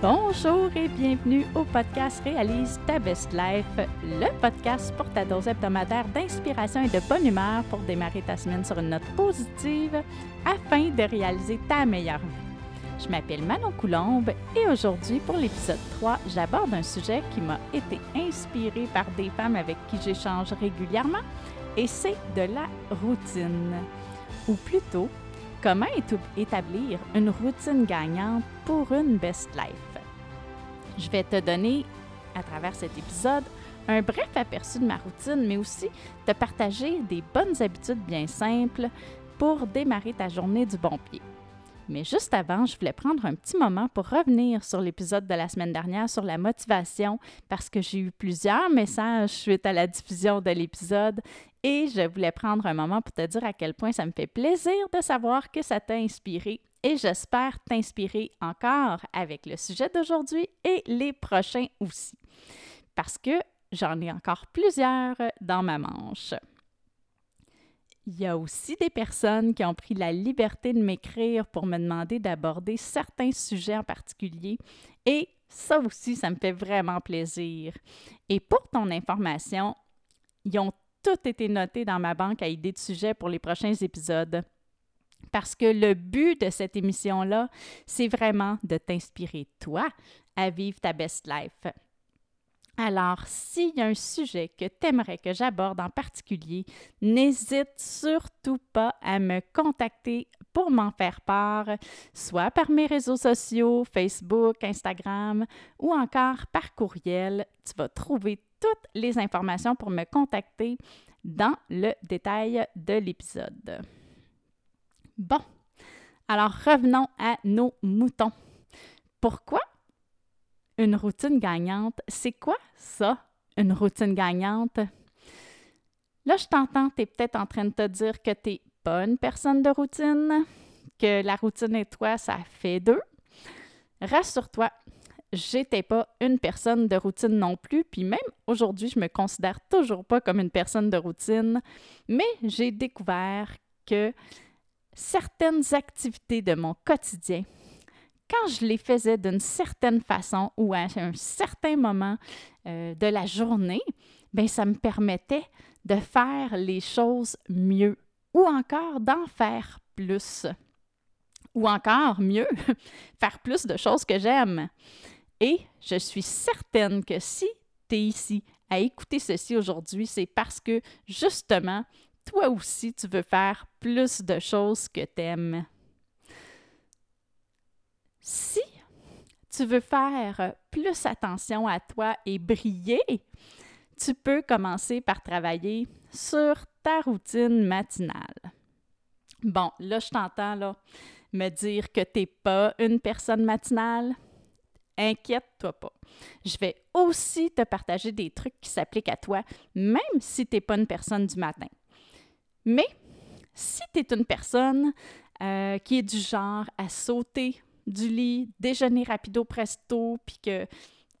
Bonjour et bienvenue au podcast Réalise ta best life, le podcast pour ta dose hebdomadaire d'inspiration et de bonne humeur pour démarrer ta semaine sur une note positive afin de réaliser ta meilleure vie. Je m'appelle Manon Coulombe et aujourd'hui pour l'épisode 3, j'aborde un sujet qui m'a été inspiré par des femmes avec qui j'échange régulièrement et c'est de la routine. Ou plutôt, comment établir une routine gagnante pour une best life? Je vais te donner, à travers cet épisode, un bref aperçu de ma routine, mais aussi te partager des bonnes habitudes bien simples pour démarrer ta journée du bon pied. Mais juste avant, je voulais prendre un petit moment pour revenir sur l'épisode de la semaine dernière sur la motivation parce que j'ai eu plusieurs messages suite à la diffusion de l'épisode et je voulais prendre un moment pour te dire à quel point ça me fait plaisir de savoir que ça t'a inspiré et j'espère t'inspirer encore avec le sujet d'aujourd'hui et les prochains aussi. Parce que j'en ai encore plusieurs dans ma manche. Il y a aussi des personnes qui ont pris la liberté de m'écrire pour me demander d'aborder certains sujets en particulier et ça aussi, ça me fait vraiment plaisir. Et pour ton information, ils ont tous été notés dans ma banque à idées de sujets pour les prochains épisodes. Parce que le but de cette émission-là, c'est vraiment de t'inspirer, toi, à vivre ta best life. Alors, s'il y a un sujet que tu aimerais que j'aborde en particulier, n'hésite surtout pas à me contacter pour m'en faire part, soit par mes réseaux sociaux, Facebook, Instagram, ou encore par courriel. Tu vas trouver toutes les informations pour me contacter dans le détail de l'épisode. Bon, alors revenons à nos moutons. Pourquoi une routine gagnante? C'est quoi ça, une routine gagnante? Là, je t'entends, tu es peut-être en train de te dire que tu n'es pas une personne de routine, que la routine et toi, ça fait deux. Rassure-toi, j'étais pas une personne de routine non plus, puis même aujourd'hui, je me considère toujours pas comme une personne de routine, mais j'ai découvert que certaines activités de mon quotidien, quand je les faisais d'une certaine façon ou à un certain moment euh, de la journée, bien, ça me permettait de faire les choses mieux ou encore d'en faire plus. Ou encore mieux, faire plus de choses que j'aime. Et je suis certaine que si tu es ici à écouter ceci aujourd'hui, c'est parce que justement, toi aussi, tu veux faire plus de choses que tu aimes. Si tu veux faire plus attention à toi et briller, tu peux commencer par travailler sur ta routine matinale. Bon, là, je t'entends me dire que tu n'es pas une personne matinale. Inquiète-toi pas. Je vais aussi te partager des trucs qui s'appliquent à toi, même si tu n'es pas une personne du matin. Mais si tu es une personne euh, qui est du genre à sauter du lit, déjeuner rapido presto, puis que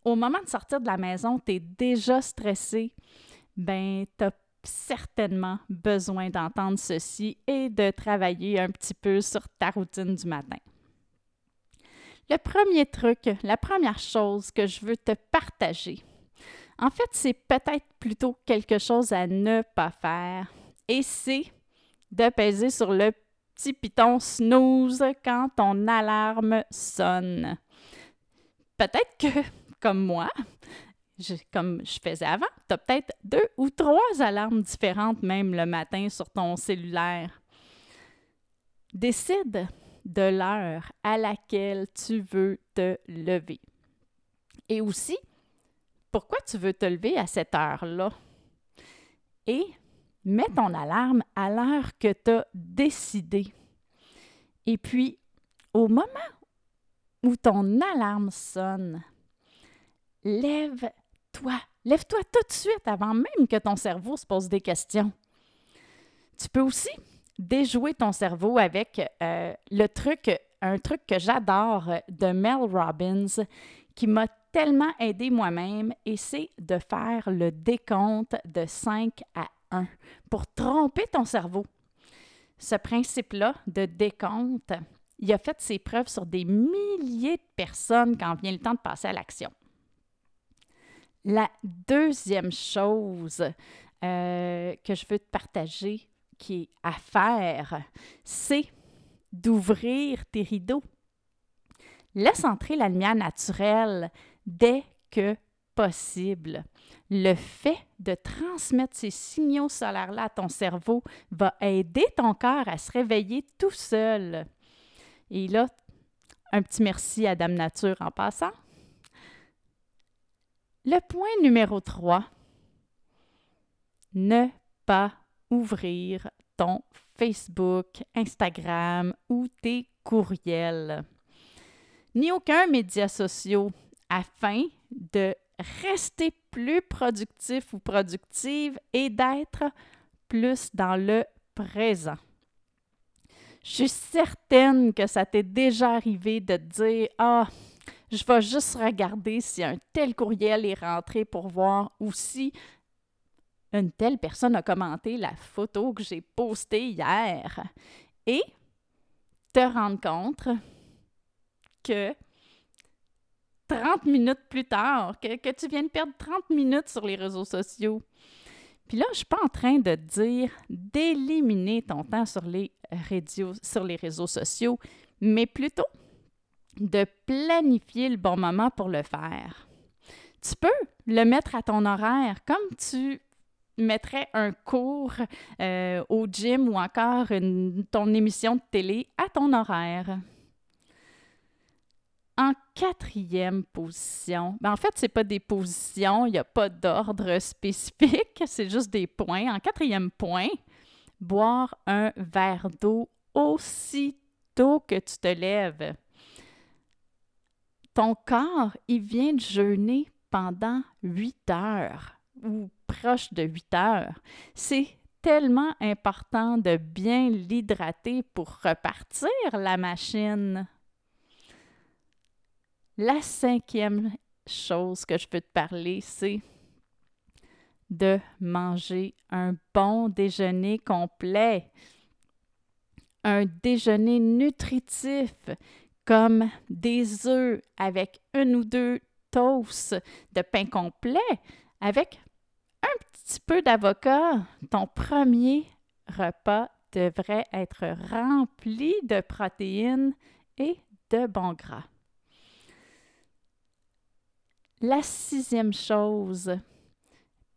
au moment de sortir de la maison, tu es déjà stressé, ben tu as certainement besoin d'entendre ceci et de travailler un petit peu sur ta routine du matin. Le premier truc, la première chose que je veux te partager, en fait, c'est peut-être plutôt quelque chose à ne pas faire et de peser sur le petit piton snooze quand ton alarme sonne. Peut-être que, comme moi, comme je faisais avant, tu as peut-être deux ou trois alarmes différentes même le matin sur ton cellulaire. Décide de l'heure à laquelle tu veux te lever. Et aussi, pourquoi tu veux te lever à cette heure-là? Et mets ton alarme à l'heure que tu as décidé. Et puis, au moment où ton alarme sonne, lève-toi. Lève-toi tout de suite avant même que ton cerveau se pose des questions. Tu peux aussi déjouer ton cerveau avec euh, le truc, un truc que j'adore de Mel Robbins qui m'a tellement aidé moi-même et c'est de faire le décompte de 5 à pour tromper ton cerveau. Ce principe-là de décompte il a fait ses preuves sur des milliers de personnes quand vient le temps de passer à l'action. La deuxième chose euh, que je veux te partager qui est à faire, c'est d'ouvrir tes rideaux. Laisse entrer la lumière naturelle dès que possible. Le fait de transmettre ces signaux solaires-là à ton cerveau va aider ton corps à se réveiller tout seul. Et là, un petit merci à Dame Nature en passant. Le point numéro 3, ne pas ouvrir ton Facebook, Instagram ou tes courriels, ni aucun média social afin de rester plus productif ou productive et d'être plus dans le présent. Je suis certaine que ça t'est déjà arrivé de te dire Ah, je vais juste regarder si un tel courriel est rentré pour voir ou si une telle personne a commenté la photo que j'ai postée hier. Et te rendre compte que 30 minutes plus tard, que, tu viens de perdre 30 minutes sur les réseaux sociaux. Puis là, je ne suis pas en train de dire d'éliminer ton temps sur les, réseaux, sur les réseaux sociaux, mais plutôt de planifier le bon moment pour le faire. Tu peux le mettre à ton horaire, comme tu mettrais un cours euh, au gym ou encore ton émission de télé à ton horaire. En quatrième position, ben en fait, ce n'est pas des positions, il n'y a pas d'ordre spécifique, c'est juste des points. En quatrième point, boire un verre d'eau aussitôt que tu te lèves. Ton corps, il vient de jeûner pendant huit heures ou proche de huit heures. C'est tellement important de bien l'hydrater pour repartir la machine. La cinquième chose que je peux te parler, c'est de manger un bon déjeuner complet, un déjeuner nutritif comme des œufs avec un ou deux toasts de pain complet, avec un petit peu d'avocat. Ton premier repas devrait être rempli de protéines et de bons gras. La sixième chose,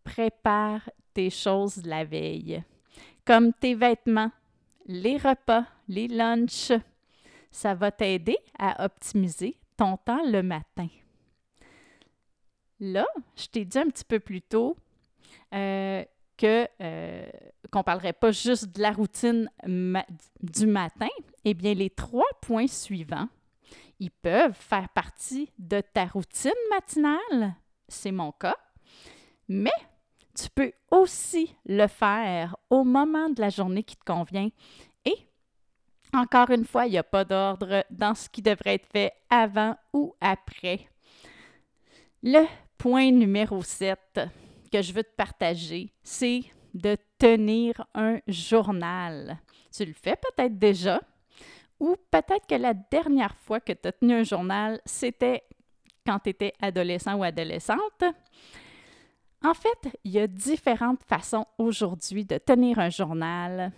prépare tes choses la veille, comme tes vêtements, les repas, les lunchs. Ça va t'aider à optimiser ton temps le matin. Là, je t'ai dit un petit peu plus tôt euh, que euh, qu'on parlerait pas juste de la routine du matin. Eh bien, les trois points suivants ils peuvent faire partie de ta routine matinale, c'est mon cas, mais tu peux aussi le faire au moment de la journée qui te convient. Et encore une fois, il n'y a pas d'ordre dans ce qui devrait être fait avant ou après. Le point numéro 7 que je veux te partager, c'est de tenir un journal. Tu le fais peut-être déjà, ou peut-être que la dernière fois que tu as tenu un journal, c'était quand tu étais adolescent ou adolescente. En fait, il y a différentes façons aujourd'hui de tenir un journal.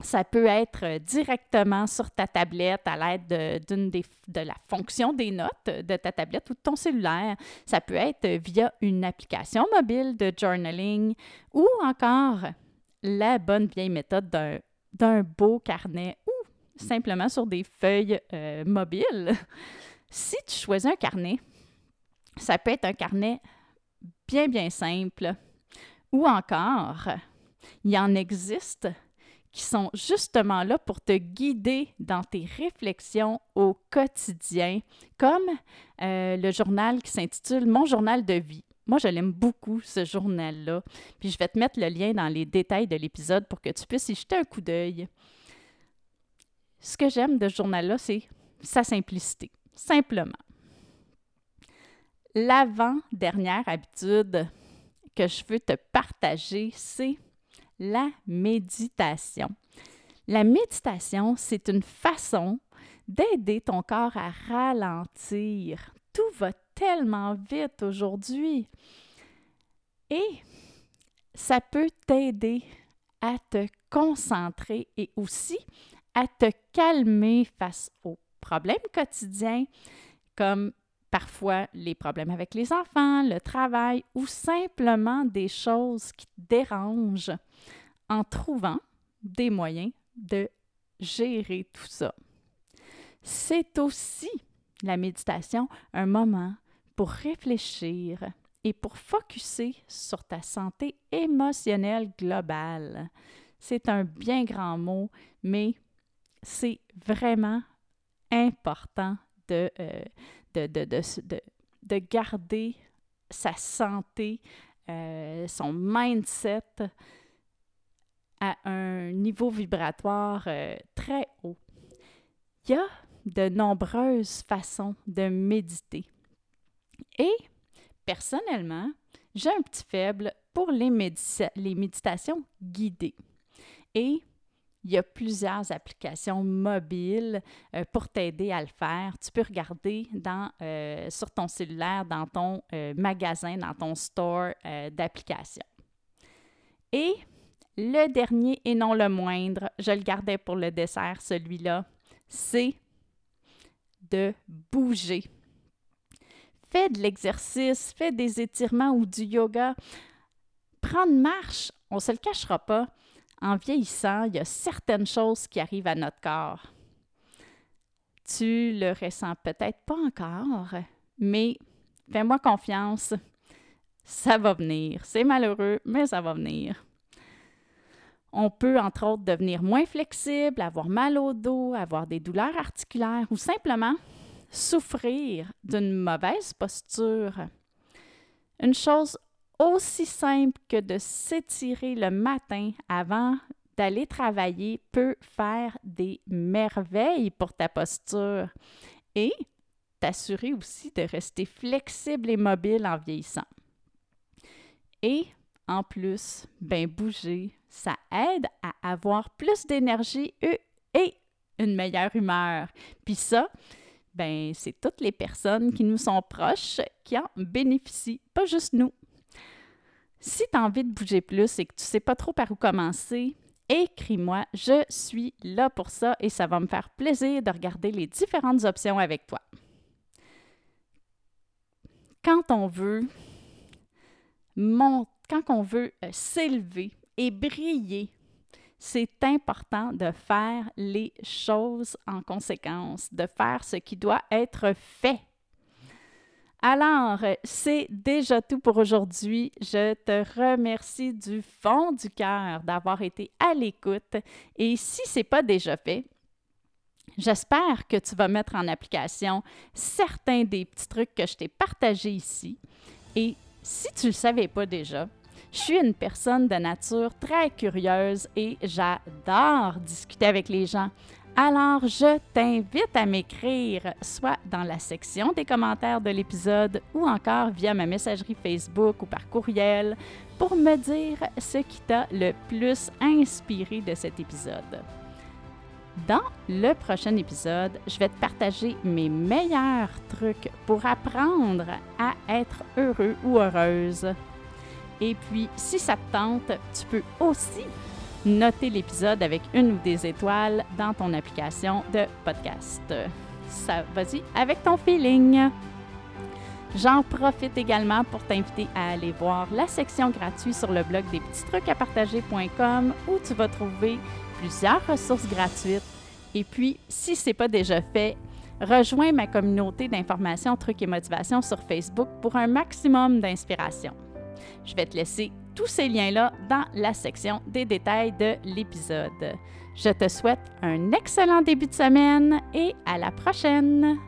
Ça peut être directement sur ta tablette à l'aide de, de la fonction des notes de ta tablette ou de ton cellulaire. Ça peut être via une application mobile de journaling ou encore la bonne vieille méthode d'un beau carnet simplement sur des feuilles euh, mobiles. Si tu choisis un carnet, ça peut être un carnet bien, bien simple. Ou encore, il y en existe qui sont justement là pour te guider dans tes réflexions au quotidien, comme euh, le journal qui s'intitule Mon journal de vie. Moi, je l'aime beaucoup, ce journal-là. Puis je vais te mettre le lien dans les détails de l'épisode pour que tu puisses y jeter un coup d'œil ce que j'aime de ce journal-là, c'est sa simplicité. Simplement. L'avant-dernière habitude que je veux te partager, c'est la méditation. La méditation, c'est une façon d'aider ton corps à ralentir. Tout va tellement vite aujourd'hui. Et ça peut t'aider à te concentrer et aussi à te calmer face aux problèmes quotidiens comme parfois les problèmes avec les enfants, le travail ou simplement des choses qui te dérangent en trouvant des moyens de gérer tout ça. C'est aussi la méditation un moment pour réfléchir et pour focuser sur ta santé émotionnelle globale. C'est un bien grand mot, mais c'est vraiment important de, euh, de, de, de, de, garder sa santé, euh, son mindset à un niveau vibratoire euh, très haut. Il y a de nombreuses façons de méditer. Et personnellement, j'ai un petit faible pour les, les méditations guidées. Et il y a plusieurs applications mobiles euh, pour t'aider à le faire. Tu peux regarder euh, sur ton cellulaire, dans ton euh, magasin, dans ton store d'applications. Et le dernier et non le moindre, je le gardais pour le dessert, celui-là, c'est de bouger. Fais de l'exercice, fais des étirements ou du yoga. Prends une marche, on ne se le cachera pas en vieillissant, il y a certaines choses qui arrivent à notre corps. Tu le ressens peut-être pas encore, mais fais-moi confiance, ça va venir. C'est malheureux, mais ça va venir. On peut, entre autres, devenir moins flexible, avoir mal au dos, avoir des douleurs articulaires ou simplement souffrir d'une mauvaise posture. Une chose aussi simple que de s'étirer le matin avant d'aller travailler peut faire des merveilles pour ta posture et t'assurer aussi de rester flexible et mobile en vieillissant. Et en plus, ben bouger, ça aide à avoir plus d'énergie et une meilleure humeur. Puis ça, ben c'est toutes les personnes qui nous sont proches qui en bénéficient, pas juste nous. Si tu as envie de bouger plus et que tu ne sais pas trop par où commencer, écris-moi. Je suis là pour ça et ça va me faire plaisir de regarder les différentes options avec toi. Quand on veut quand on veut euh, s'élever et briller, c'est important de faire les choses en conséquence, de faire ce qui doit être fait alors, c'est déjà tout pour aujourd'hui. Je te remercie du fond du cœur d'avoir été à l'écoute. Et si ce n'est pas déjà fait, j'espère que tu vas mettre en application certains des petits trucs que je t'ai partagés ici. Et si tu ne le savais pas déjà, je suis une personne de nature très curieuse et j'adore discuter avec les gens. Alors, je t'invite à m'écrire soit dans la section des commentaires de l'épisode ou encore via ma messagerie Facebook ou par courriel pour me dire ce qui t'a le plus inspiré de cet épisode. Dans le prochain épisode, je vais te partager mes meilleurs trucs pour apprendre à être heureux ou heureuse. Et puis, si ça te tente, tu peux aussi noter l'épisode avec une ou des étoiles dans ton application de podcast. Ça, vas-y avec ton feeling. J'en profite également pour t'inviter à aller voir la section gratuite sur le blog des petits trucs à partager.com où tu vas trouver plusieurs ressources gratuites. Et puis, si ce n'est pas déjà fait, rejoins ma communauté d'informations, trucs et motivations sur Facebook pour un maximum d'inspiration. Je vais te laisser tous ces liens-là dans la section des détails de l'épisode. Je te souhaite un excellent début de semaine et à la prochaine!